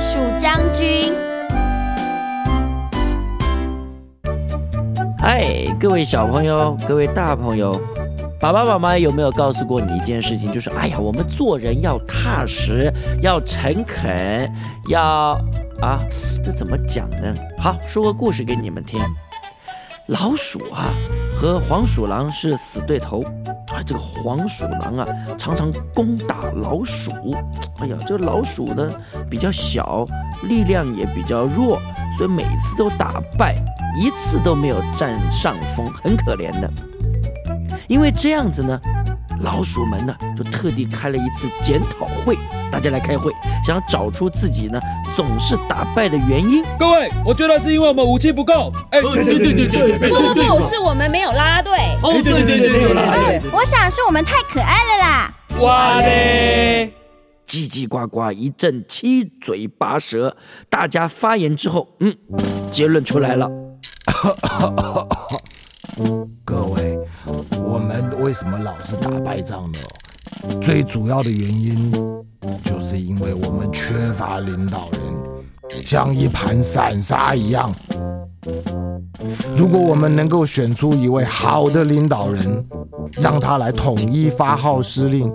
鼠将军。嗨，各位小朋友，各位大朋友，爸爸妈妈有没有告诉过你一件事情？就是，哎呀，我们做人要踏实，要诚恳，要啊，这怎么讲呢？好，说个故事给你们听。老鼠啊和黄鼠狼是死对头这个黄鼠狼啊常常攻打老鼠。哎呀，这个老鼠呢比较小，力量也比较弱，所以每次都打败。一次都没有占上风，很可怜的。因为这样子呢，老鼠们呢就特地开了一次检讨会，大家来开会，想要找出自己呢总是打败的原因。各位，我觉得是因为我们武器不够。哎，对对对对对对，不不不，是我们没有啦啦队。哦，对对对对对对，我想是我们太可爱了啦。哇嘞！叽叽呱呱一阵七嘴八舌，大家发言之后，嗯，结论出来了。各位，我们为什么老是打败仗呢？最主要的原因就是因为我们缺乏领导人，像一盘散沙一样。如果我们能够选出一位好的领导人，让他来统一发号施令，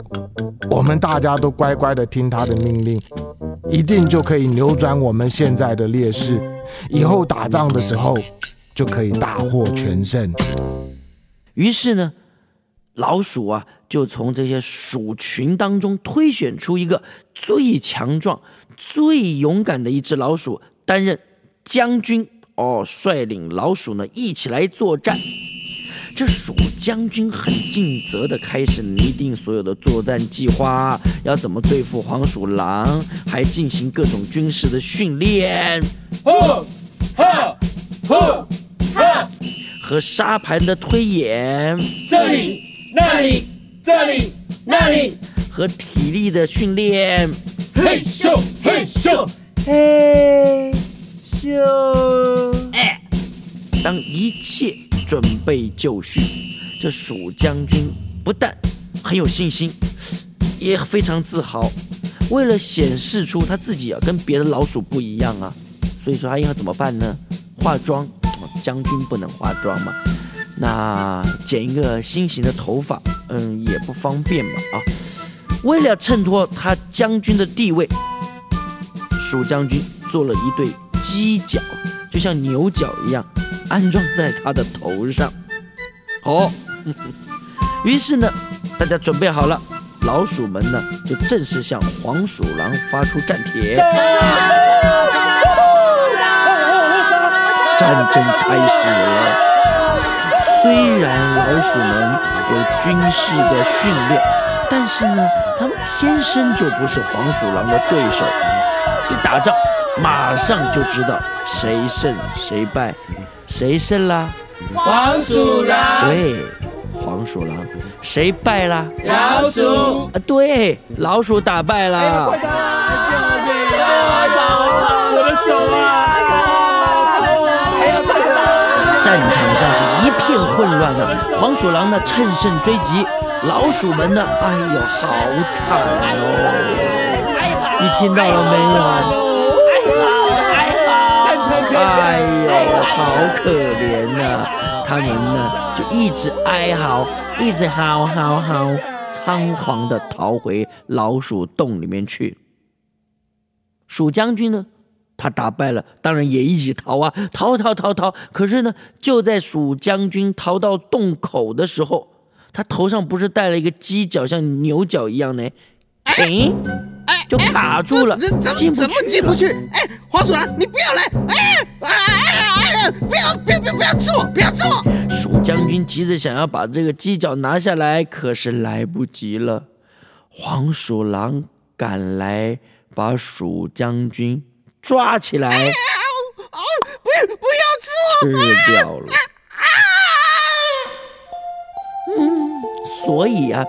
我们大家都乖乖的听他的命令，一定就可以扭转我们现在的劣势。以后打仗的时候。就可以大获全胜。于是呢，老鼠啊，就从这些鼠群当中推选出一个最强壮、最勇敢的一只老鼠担任将军哦，率领老鼠呢一起来作战。这鼠将军很尽责的开始拟定所有的作战计划，要怎么对付黄鼠狼，还进行各种军事的训练。和沙盘的推演，这里、那里、这里、那里，和体力的训练，嘿咻嘿咻嘿咻。哎，当一切准备就绪，这鼠将军不但很有信心，也非常自豪。为了显示出他自己啊跟别的老鼠不一样啊，所以说他应该怎么办呢？化妆。将军不能化妆嘛？那剪一个新型的头发，嗯，也不方便嘛啊！为了衬托他将军的地位，鼠将军做了一对犄角，就像牛角一样，安装在他的头上。好，于是呢，大家准备好了，老鼠们呢就正式向黄鼠狼发出战帖。战争开始了。虽然老鼠们有军事的训练，但是呢，他们天生就不是黄鼠狼的对手。一打仗，马上就知道谁胜谁败。谁胜啦？黄鼠狼。对，黄鼠狼。谁败啦？老鼠。啊，对，老鼠打败了。快我的手啊！一片混乱啊！黄鼠狼呢趁胜追击，老鼠们呢，哎呦，好惨哦！你听到了没有？哎呦，好可怜呐！他们呢就一直哀嚎，一直嚎嚎嚎，仓皇的逃回老鼠洞里面去。鼠将军呢？他打败了，当然也一起逃啊，逃逃逃逃！可是呢，就在蜀将军逃到洞口的时候，他头上不是戴了一个犄角，像牛角一样呢？哎，哎，就卡住了，进不去。怎么进不去？哎，黄鼠狼，你不要来！哎，哎哎哎！不要，不要，不要，不要吃我！不要吃我！鼠将军急着想要把这个犄角拿下来，可是来不及了。黄鼠狼赶来，把蜀将军。抓起来！不要不要吃我吃掉了。嗯，所以啊，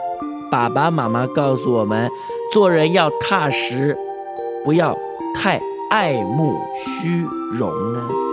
爸爸妈妈告诉我们，做人要踏实，不要太爱慕虚荣呢。